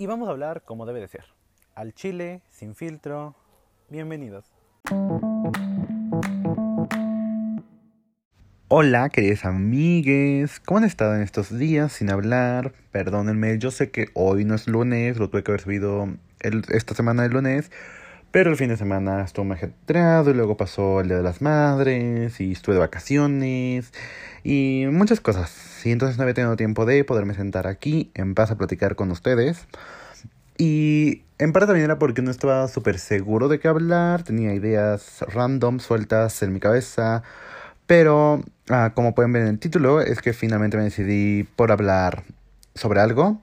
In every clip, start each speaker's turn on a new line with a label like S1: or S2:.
S1: y vamos a hablar como debe de ser. Al chile, sin filtro. Bienvenidos. Hola, queridos amigues. ¿Cómo han estado en estos días sin hablar? Perdónenme, yo sé que hoy no es lunes, lo tuve que haber subido esta semana de lunes, pero el fin de semana estuvo muy ajetreado y luego pasó el Día de las Madres y estuve de vacaciones y muchas cosas. Y entonces no había tenido tiempo de poderme sentar aquí en paz a platicar con ustedes. Y en parte también era porque no estaba súper seguro de qué hablar, tenía ideas random sueltas en mi cabeza, pero ah, como pueden ver en el título, es que finalmente me decidí por hablar sobre algo.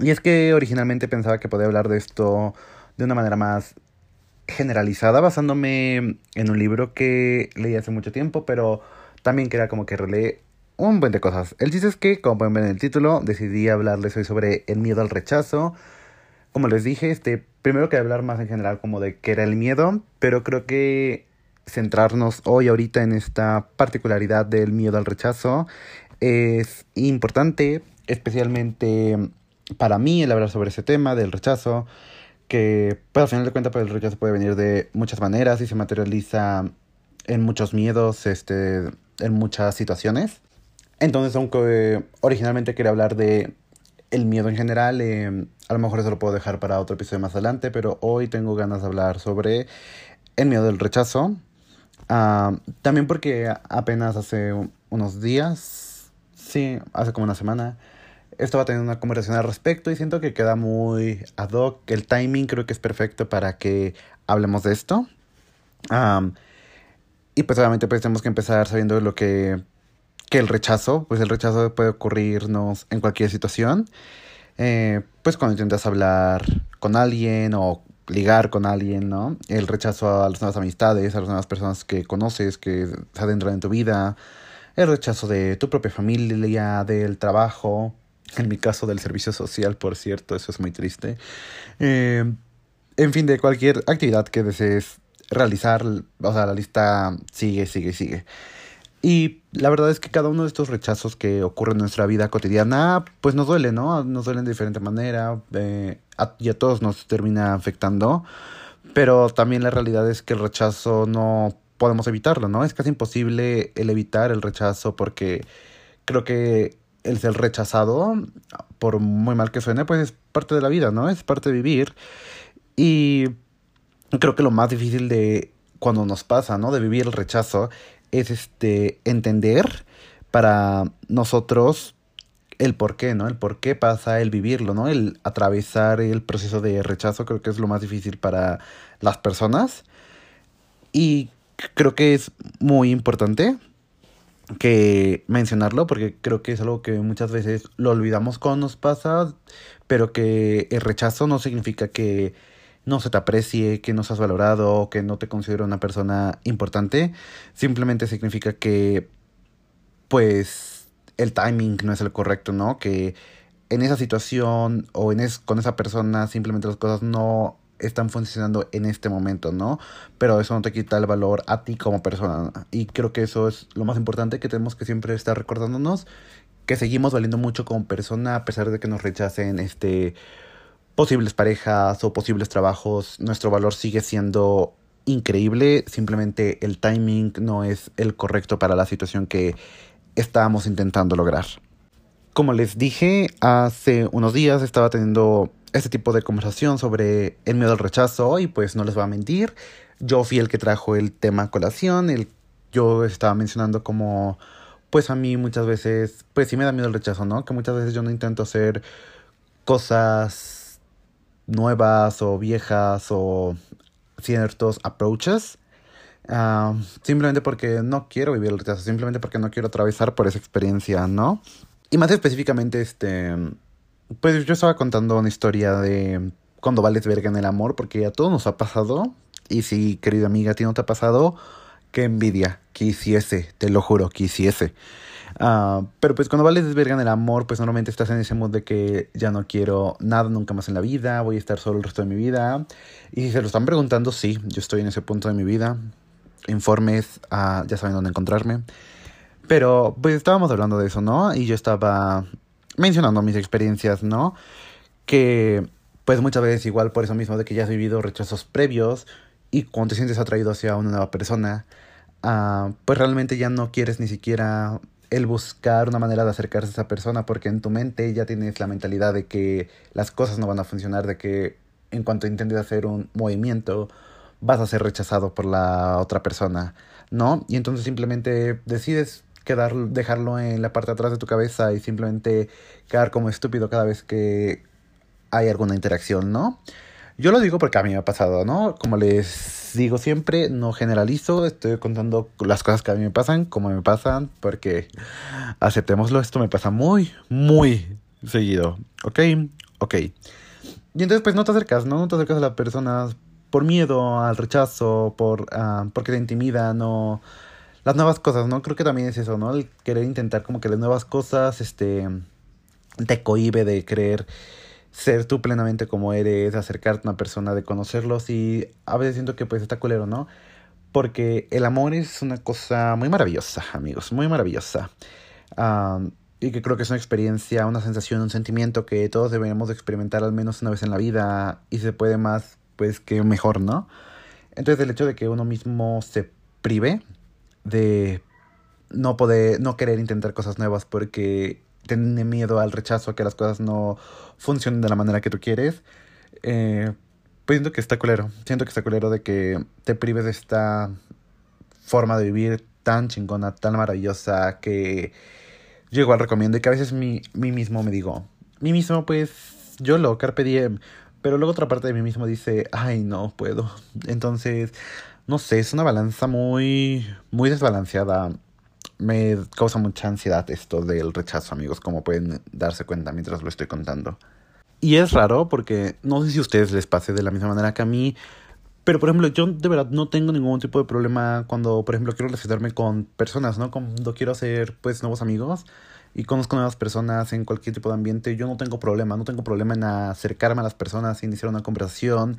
S1: Y es que originalmente pensaba que podía hablar de esto de una manera más generalizada, basándome en un libro que leí hace mucho tiempo, pero también quería como que releí un buen de cosas. El chiste es que, como pueden ver en el título, decidí hablarles hoy sobre el miedo al rechazo. Como les dije, este, primero que hablar más en general como de qué era el miedo, pero creo que centrarnos hoy ahorita en esta particularidad del miedo al rechazo es importante, especialmente para mí el hablar sobre ese tema del rechazo, que pues, al final de cuentas pues, el rechazo puede venir de muchas maneras y se materializa en muchos miedos, este, en muchas situaciones. Entonces, aunque originalmente quería hablar de el miedo en general, eh, a lo mejor eso lo puedo dejar para otro episodio más adelante, pero hoy tengo ganas de hablar sobre el miedo del rechazo. Ah, también porque apenas hace unos días, sí, hace como una semana, estaba teniendo una conversación al respecto y siento que queda muy ad hoc. El timing creo que es perfecto para que hablemos de esto. Ah, y pues obviamente pues tenemos que empezar sabiendo lo que, que el rechazo, pues el rechazo puede ocurrirnos en cualquier situación. Eh, pues cuando intentas hablar con alguien o ligar con alguien, ¿no? El rechazo a las nuevas amistades, a las nuevas personas que conoces, que se adentran en tu vida. El rechazo de tu propia familia, del trabajo. En mi caso, del servicio social, por cierto, eso es muy triste. Eh, en fin, de cualquier actividad que desees realizar, o sea, la lista sigue, sigue, sigue. Y la verdad es que cada uno de estos rechazos que ocurren en nuestra vida cotidiana, pues nos duele, ¿no? Nos duelen de diferente manera eh, y a todos nos termina afectando. Pero también la realidad es que el rechazo no podemos evitarlo, ¿no? Es casi imposible el evitar el rechazo porque creo que el ser rechazado, por muy mal que suene, pues es parte de la vida, ¿no? Es parte de vivir. Y creo que lo más difícil de cuando nos pasa, ¿no? De vivir el rechazo es este entender para nosotros el por qué, ¿no? El por qué pasa el vivirlo, ¿no? El atravesar el proceso de rechazo creo que es lo más difícil para las personas. Y creo que es muy importante que mencionarlo porque creo que es algo que muchas veces lo olvidamos cuando nos pasa, pero que el rechazo no significa que no se te aprecie, que no seas valorado, que no te considero una persona importante. Simplemente significa que, pues, el timing no es el correcto, ¿no? Que en esa situación o en es, con esa persona simplemente las cosas no están funcionando en este momento, ¿no? Pero eso no te quita el valor a ti como persona. Y creo que eso es lo más importante que tenemos que siempre estar recordándonos que seguimos valiendo mucho como persona a pesar de que nos rechacen este posibles parejas o posibles trabajos, nuestro valor sigue siendo increíble, simplemente el timing no es el correcto para la situación que estábamos intentando lograr. Como les dije, hace unos días estaba teniendo este tipo de conversación sobre el miedo al rechazo y pues no les voy a mentir, yo fui el que trajo el tema colación, yo estaba mencionando como pues a mí muchas veces, pues sí me da miedo el rechazo, ¿no? Que muchas veces yo no intento hacer cosas nuevas o viejas o ciertos approaches. Ah, simplemente porque no quiero vivir el rechazo, simplemente porque no quiero atravesar por esa experiencia, ¿no? Y más específicamente, este, pues yo estaba contando una historia de cuando vales verga en el amor, porque a todos nos ha pasado. Y si, querida amiga, a ti no te ha pasado, qué envidia, que hiciese, te lo juro, que hiciese. Uh, pero pues cuando vales desvergan el amor, pues normalmente estás en ese mood de que ya no quiero nada nunca más en la vida, voy a estar solo el resto de mi vida. Y si se lo están preguntando, sí, yo estoy en ese punto de mi vida. Informes, uh, ya saben dónde encontrarme. Pero pues estábamos hablando de eso, ¿no? Y yo estaba mencionando mis experiencias, ¿no? que pues muchas veces igual por eso mismo de que ya has vivido rechazos previos y cuando te sientes atraído hacia una nueva persona, uh, pues realmente ya no quieres ni siquiera el buscar una manera de acercarse a esa persona porque en tu mente ya tienes la mentalidad de que las cosas no van a funcionar, de que en cuanto intentes hacer un movimiento vas a ser rechazado por la otra persona, ¿no? Y entonces simplemente decides quedar, dejarlo en la parte de atrás de tu cabeza y simplemente quedar como estúpido cada vez que hay alguna interacción, ¿no? Yo lo digo porque a mí me ha pasado, ¿no? Como les digo siempre, no generalizo, estoy contando las cosas que a mí me pasan, como me pasan, porque aceptémoslo, esto me pasa muy, muy seguido, ¿ok? Ok. Y entonces pues no te acercas, ¿no? No te acercas a las personas por miedo al rechazo, por, uh, porque te intimida, no... Las nuevas cosas, ¿no? Creo que también es eso, ¿no? El querer intentar como que las nuevas cosas, este, te cohibe de creer ser tú plenamente como eres, acercarte a una persona, de conocerlos y a veces siento que pues está culero, ¿no? Porque el amor es una cosa muy maravillosa, amigos, muy maravillosa. y que creo que es una experiencia, una sensación, un sentimiento que todos deberíamos experimentar al menos una vez en la vida y se puede más, pues que mejor, ¿no? Entonces el hecho de que uno mismo se prive de no poder, no querer intentar cosas nuevas porque tiene miedo al rechazo, a que las cosas no funcionen de la manera que tú quieres, eh, pues siento que está culero. Siento que está culero de que te prives de esta forma de vivir tan chingona, tan maravillosa, que yo igual recomiendo y que a veces mi, mí mismo me digo, mí mismo pues yo lo, carpe diem, pero luego otra parte de mí mismo dice, ay no puedo. Entonces, no sé, es una balanza muy, muy desbalanceada me causa mucha ansiedad esto del rechazo, amigos, como pueden darse cuenta mientras lo estoy contando. Y es raro porque no sé si a ustedes les pase de la misma manera que a mí, pero por ejemplo, yo de verdad no tengo ningún tipo de problema cuando, por ejemplo, quiero relacionarme con personas, ¿no? Cuando quiero hacer, pues, nuevos amigos y conozco nuevas personas en cualquier tipo de ambiente, yo no tengo problema, no tengo problema en acercarme a las personas, iniciar una conversación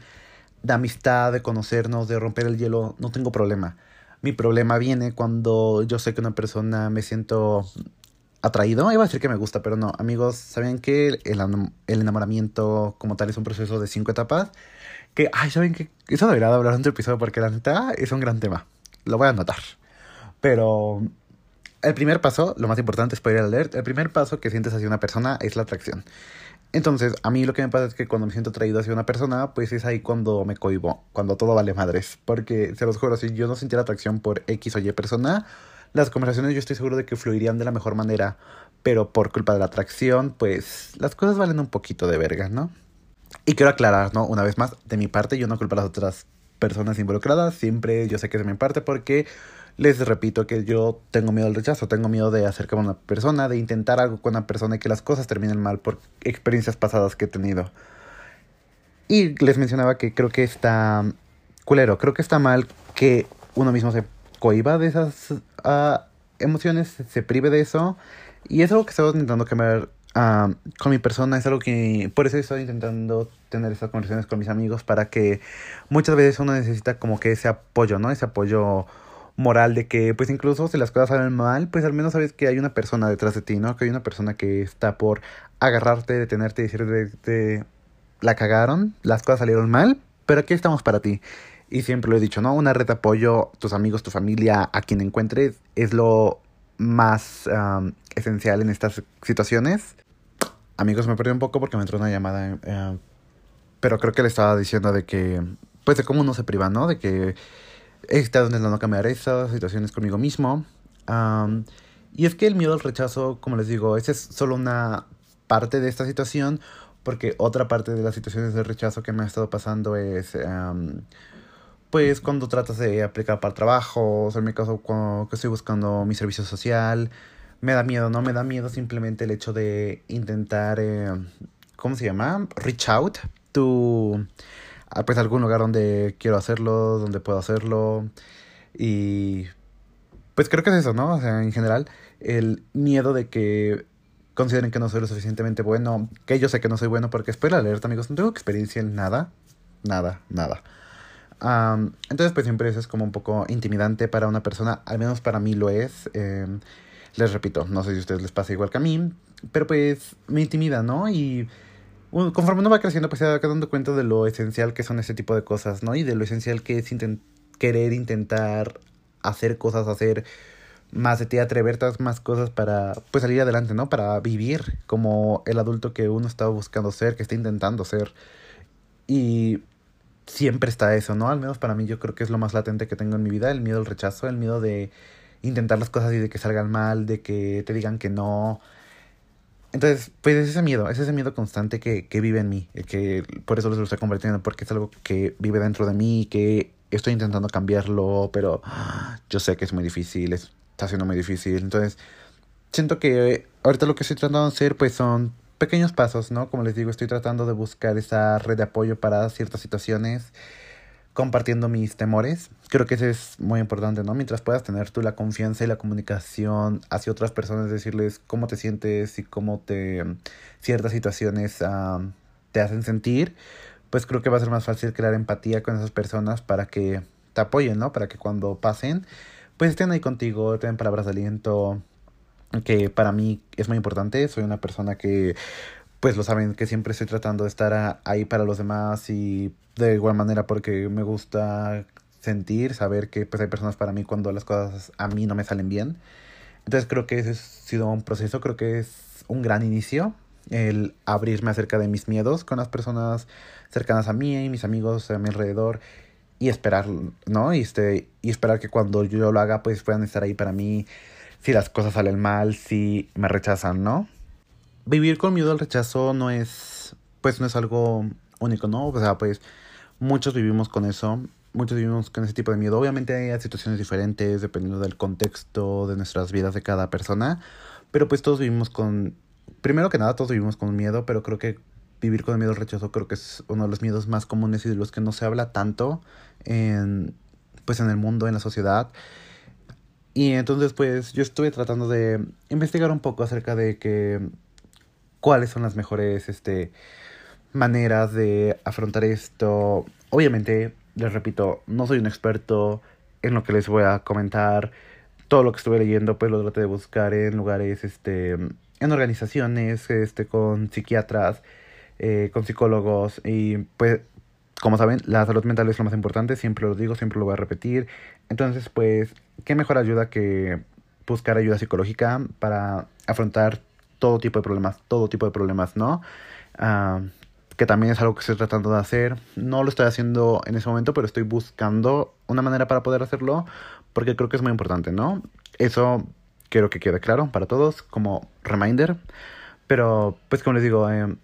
S1: de amistad, de conocernos, de romper el hielo, no tengo problema. Mi problema viene cuando yo sé que una persona me siento atraído. Iba a decir que me gusta, pero no. Amigos, ¿saben que el, enamoramiento como tal es un proceso de cinco etapas? Que, ay, ¿saben que Eso debería hablar en otro episodio porque la neta es un gran tema. Lo voy a anotar. Pero el primer paso, lo más importante es poder alert, el primer paso que sientes hacia una persona es la atracción. Entonces, a mí lo que me pasa es que cuando me siento atraído hacia una persona, pues es ahí cuando me cohibo, cuando todo vale madres. Porque, se los juro, si yo no sintiera atracción por X o Y persona, las conversaciones yo estoy seguro de que fluirían de la mejor manera. Pero por culpa de la atracción, pues las cosas valen un poquito de verga, ¿no? Y quiero aclarar, ¿no? Una vez más, de mi parte, yo no culpo a las otras personas involucradas. Siempre yo sé que es de mi parte porque les repito que yo tengo miedo al rechazo, tengo miedo de acercarme a una persona, de intentar algo con una persona y que las cosas terminen mal por experiencias pasadas que he tenido. Y les mencionaba que creo que está culero, creo que está mal que uno mismo se cohiba de esas uh, emociones, se prive de eso. Y es algo que estoy intentando cambiar uh, con mi persona, es algo que por eso estoy intentando tener esas conversaciones con mis amigos para que muchas veces uno necesita como que ese apoyo, ¿no? Ese apoyo moral de que pues incluso si las cosas salen mal, pues al menos sabes que hay una persona detrás de ti, ¿no? Que hay una persona que está por agarrarte, detenerte y decirte, la cagaron, las cosas salieron mal, pero aquí estamos para ti. Y siempre lo he dicho, ¿no? Una red de apoyo, tus amigos, tu familia, a quien encuentres, es lo más esencial en estas situaciones. Amigos, me perdí un poco porque me entró una llamada, eh, pero creo que le estaba diciendo de que, pues de cómo uno se priva, ¿no? De que he estado intentando cambiar esas situaciones conmigo mismo. y es que el miedo al rechazo, como les digo, esa es solo una parte de esta situación, porque otra parte de las situaciones de rechazo que me ha estado pasando es, pues, cuando tratas de aplicar para trabajo, o en mi caso, cuando estoy buscando mi servicio social, me da miedo, ¿no? Me da miedo simplemente el hecho de intentar, eh, ¿cómo se llama? Reach out to pues algún lugar donde quiero hacerlo, donde puedo hacerlo. Y pues creo que es eso, ¿no? O sea, en general, el miedo de que consideren que no soy lo suficientemente bueno, que yo sé que no soy bueno, porque espero alerta, amigos, no tengo experiencia en nada, nada, nada. entonces, pues siempre eso es como un poco intimidante para una persona, al menos para mí lo es. Em, les repito, no sé si a ustedes les pasa igual que a mí, pero pues me intimida, ¿no? Y conforme uno va creciendo, pues se va dando cuenta de lo esencial que son ese tipo de cosas, ¿no? Y de lo esencial que es querer intentar hacer cosas, hacer más de ti, atreverte a más cosas para pues salir adelante, ¿no? Para vivir como el adulto que uno está buscando ser, que está intentando ser. Y siempre está eso, ¿no? Al menos para mí yo creo que es lo más latente que tengo en mi vida, el miedo al rechazo, el miedo de intentar las cosas y de que salgan mal, de que te digan que no. Entonces, pues es ese miedo, es ese miedo constante que, que vive en mí, que por eso lo estoy convirtiendo, porque es algo que vive dentro de mí, que estoy intentando cambiarlo, pero yo sé que es muy difícil, está siendo muy difícil. Entonces, siento que ahorita lo que estoy tratando de hacer, pues son pequeños pasos, ¿no? Como les digo, estoy tratando de buscar esa red de apoyo para ciertas situaciones, compartiendo mis temores. Creo que eso es muy importante, ¿no? Mientras puedas tener tú la confianza y la comunicación hacia otras personas, decirles cómo te sientes y cómo te ciertas situaciones uh, te hacen sentir, pues creo que va a ser más fácil crear empatía con esas personas para que te apoyen, ¿no? Para que cuando pasen, pues estén ahí contigo, tengan palabras de aliento, que para mí es muy importante. Soy una persona que, pues lo saben, que siempre estoy tratando de estar ahí para los demás y de igual manera porque me gusta sentir, saber que pues hay personas para mí cuando las cosas a mí no me salen bien. Entonces creo que ese ha sido un proceso, creo que es un gran inicio el abrirme acerca de mis miedos con las personas cercanas a mí y mis amigos a mi alrededor y esperar, ¿no? Y, este, y esperar que cuando yo lo haga, pues puedan estar ahí para mí si las cosas salen mal, si me rechazan, ¿no? Vivir con miedo al rechazo no es, pues no es algo único, ¿no? O sea, pues muchos vivimos con eso, muchos vivimos con ese tipo de miedo. Obviamente hay situaciones diferentes dependiendo del contexto de nuestras vidas de cada persona, pero pues todos vivimos con, primero que nada, todos vivimos con miedo, pero creo que vivir con el miedo al rechazo creo que es uno de los miedos más comunes y de los que no se habla tanto en, pues en el mundo, en la sociedad. Y entonces pues yo estuve tratando de investigar un poco acerca de que cuáles son las mejores este maneras de afrontar esto. Obviamente, les repito, no soy un experto en lo que les voy a comentar. Todo lo que estuve leyendo pues lo traté de buscar en lugares este en organizaciones este con psiquiatras, eh, con psicólogos y pues como saben, la salud mental es lo más importante, siempre lo digo, siempre lo voy a repetir. Entonces, pues, ¿qué mejor ayuda que buscar ayuda psicológica para afrontar todo tipo de problemas, todo tipo de problemas, ¿no? Ah, que también es algo que estoy tratando de hacer. No lo estoy haciendo en ese momento, pero estoy buscando una manera para poder hacerlo porque creo que es muy importante, ¿no? Eso quiero que quede claro para todos como reminder. Pero, pues como les digo, eh,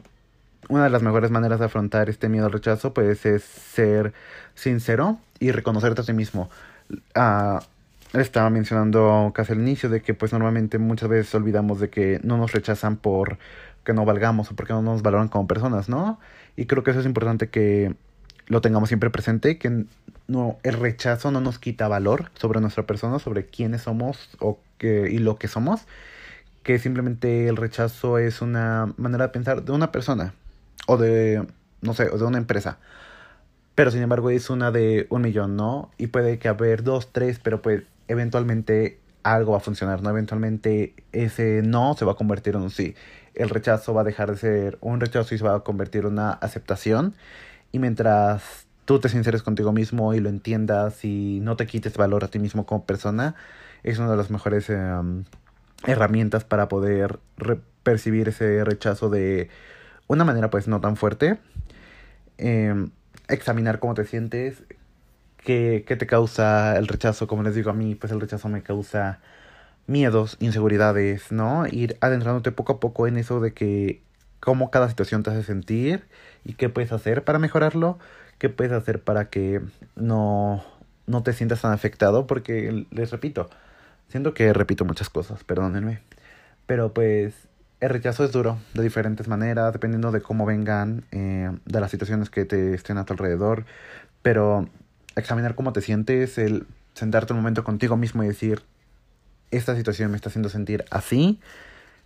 S1: una de las mejores maneras de afrontar este miedo al rechazo pues es ser sincero y reconocerte a ti mismo. Ah, estaba mencionando casi al inicio de que pues normalmente muchas veces olvidamos de que no nos rechazan por que no valgamos o porque no nos valoran como personas, ¿no? Y creo que eso es importante que lo tengamos siempre presente, que no, el rechazo no nos quita valor sobre nuestra persona, sobre quiénes somos o que, y lo que somos, que simplemente el rechazo es una manera de pensar de una persona, o de, no sé, o de una empresa. Pero sin embargo es una de un millón, ¿no? Y puede que haber dos, tres, pero pues eventualmente algo va a funcionar, ¿no? Eventualmente ese no se va a convertir en un sí. El rechazo va a dejar de ser un rechazo y se va a convertir en una aceptación. Y mientras tú te sinceres contigo mismo y lo entiendas y no te quites valor a ti mismo como persona, es una de las mejores em, herramientas para poder percibir ese rechazo de una manera pues no tan fuerte. Em, examinar cómo te sientes, qué, qué te causa el rechazo, como les digo a mí, pues el rechazo me causa miedos, inseguridades, ¿no? Ir adentrándote poco a poco en eso de que cómo cada situación te hace sentir y qué puedes hacer para mejorarlo, qué puedes hacer para que no, no te sientas tan afectado, porque les repito, siento que repito muchas cosas, perdónenme, pero pues el rechazo es duro de diferentes maneras, dependiendo de cómo vengan, eh, de las situaciones que te estén a tu alrededor. Pero examinar cómo te sientes, el sentarte un momento contigo mismo y decir, esta situación me está haciendo sentir así,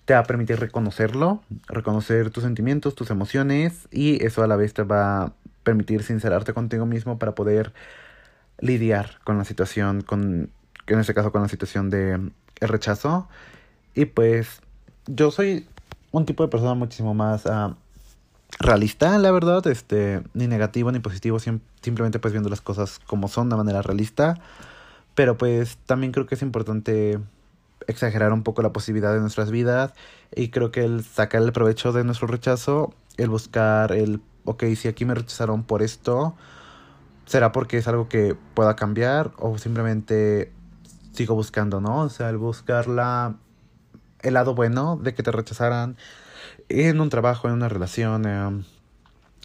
S1: te va a permitir reconocerlo, reconocer tus sentimientos, tus emociones y eso a la vez te va a permitir sincerarte contigo mismo para poder lidiar con la situación, con, en este caso con la situación de el rechazo. Y pues yo soy un tipo de persona muchísimo más uh, realista, la verdad, este, ni negativo ni positivo, simplemente pues viendo las cosas como son de manera realista, pero pues también creo que es importante exagerar un poco la posibilidad de nuestras vidas y creo que el sacar el provecho de nuestro rechazo, el buscar el, ok, si aquí me rechazaron por esto, será porque es algo que pueda cambiar o simplemente sigo buscando, ¿no? O sea, el buscar la, el lado bueno de que te rechazaran en un trabajo, en una relación, eh,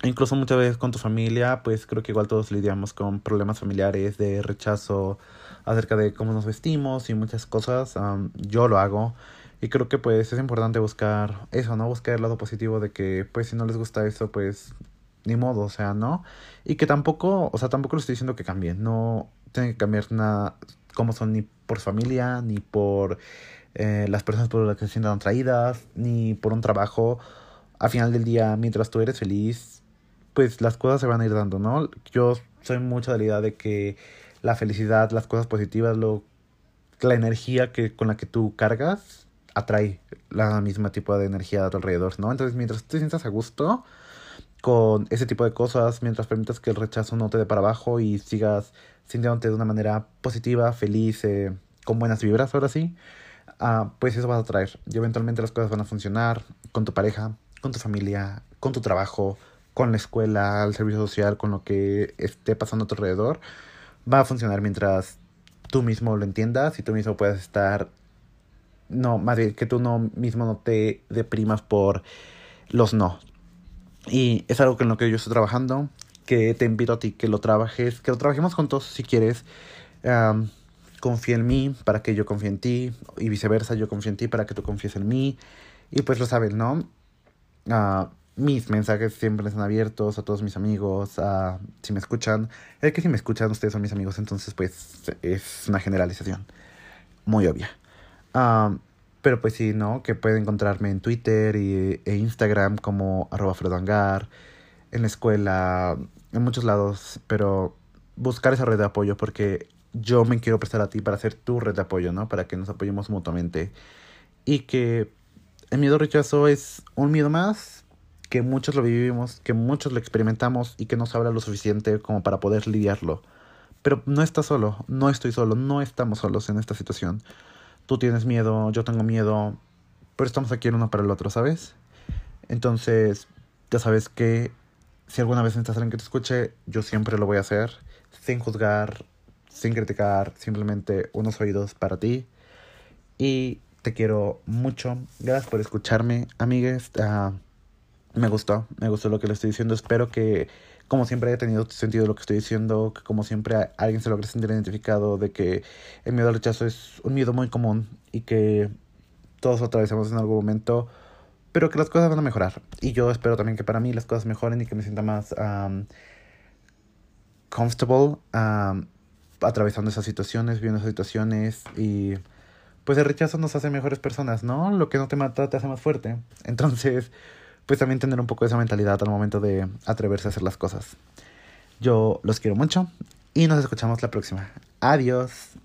S1: incluso muchas veces con tu familia, pues creo que igual todos lidiamos con problemas familiares de rechazo acerca de cómo nos vestimos y muchas cosas. yo lo hago y creo que pues es importante buscar eso, ¿no? Buscar el lado positivo de que pues si no les gusta eso, pues ni modo, o sea, ¿no? Y que tampoco, o sea, tampoco lo estoy diciendo que cambien, no tienen que cambiar nada como son ni por familia, ni por eh, las personas por las que se sientan atraídas, ni por un trabajo. Al final del día, mientras tú eres feliz, pues las cosas se van a ir dando, ¿no? Yo soy mucho de la idea de que la felicidad, las cosas positivas, lo, la energía que, con la que tú cargas, atrae la misma tipo de energía a tu alrededor, ¿no? Entonces, mientras te sientas a gusto con ese tipo de cosas, mientras permitas que el rechazo no te dé para abajo y sigas sintiéndote de una manera positiva, feliz, eh, con buenas vibras, ahora sí, Ah, pues eso vas a traer. Eventualmente las cosas van a funcionar con tu pareja, con tu familia, con tu trabajo, con la escuela, el servicio social, con lo que esté pasando a tu alrededor. Va a funcionar mientras tú mismo lo entiendas y tú mismo puedas estar... No, más bien que tú no mismo no te deprimas por los no. Y es algo con lo que yo estoy trabajando, que te invito a ti que lo trabajes, que lo trabajemos juntos si quieres confía en mí para que yo confíe en ti y viceversa, yo confío en ti para que tú confíes en mí. Y pues lo saben, ¿no? Uh, mis mensajes siempre están abiertos a todos mis amigos, si me escuchan. Es que si me escuchan ustedes son mis amigos, entonces pues es una generalización muy obvia. Uh, pero pues sí, ¿no? Que pueden encontrarme en Twitter y, e Instagram como arroba en la escuela, en muchos lados, pero buscar esa red de apoyo porque yo me quiero prestar a ti para ser tu red de apoyo, ¿no? Para que nos apoyemos mutuamente. Y que el miedo rechazo es un miedo más, que muchos lo vivimos, que muchos lo experimentamos y que nos habla lo suficiente como para poder lidiarlo. Pero no estás solo, no estoy solo, no estamos solos en esta situación. Tú tienes miedo, yo tengo miedo, pero estamos aquí el uno para el otro, ¿sabes? Entonces, ya sabes que si alguna vez necesitas alguien que te escuche, yo siempre lo voy a hacer, sin juzgar, sin criticar, simplemente unos oídos para ti. Y te quiero mucho. Gracias por escucharme, amigues. Ah, me gustó, me gustó lo que le estoy diciendo. Espero que, como siempre, haya tenido sentido lo que estoy diciendo. Que, como siempre, alguien se logre sentir identificado de que el miedo al rechazo es un miedo muy común y que todos lo atravesamos en algún momento. Pero que las cosas van a mejorar. Y yo espero también que para mí las cosas mejoren y que me sienta más um, comfortable atravesando esas situaciones, viendo esas situaciones y pues el rechazo nos hace mejores personas, ¿no? Lo que no te mata te hace más fuerte. Entonces, pues también tener un poco de esa mentalidad al momento de atreverse a hacer las cosas. Yo los quiero mucho y nos escuchamos la próxima. Adiós.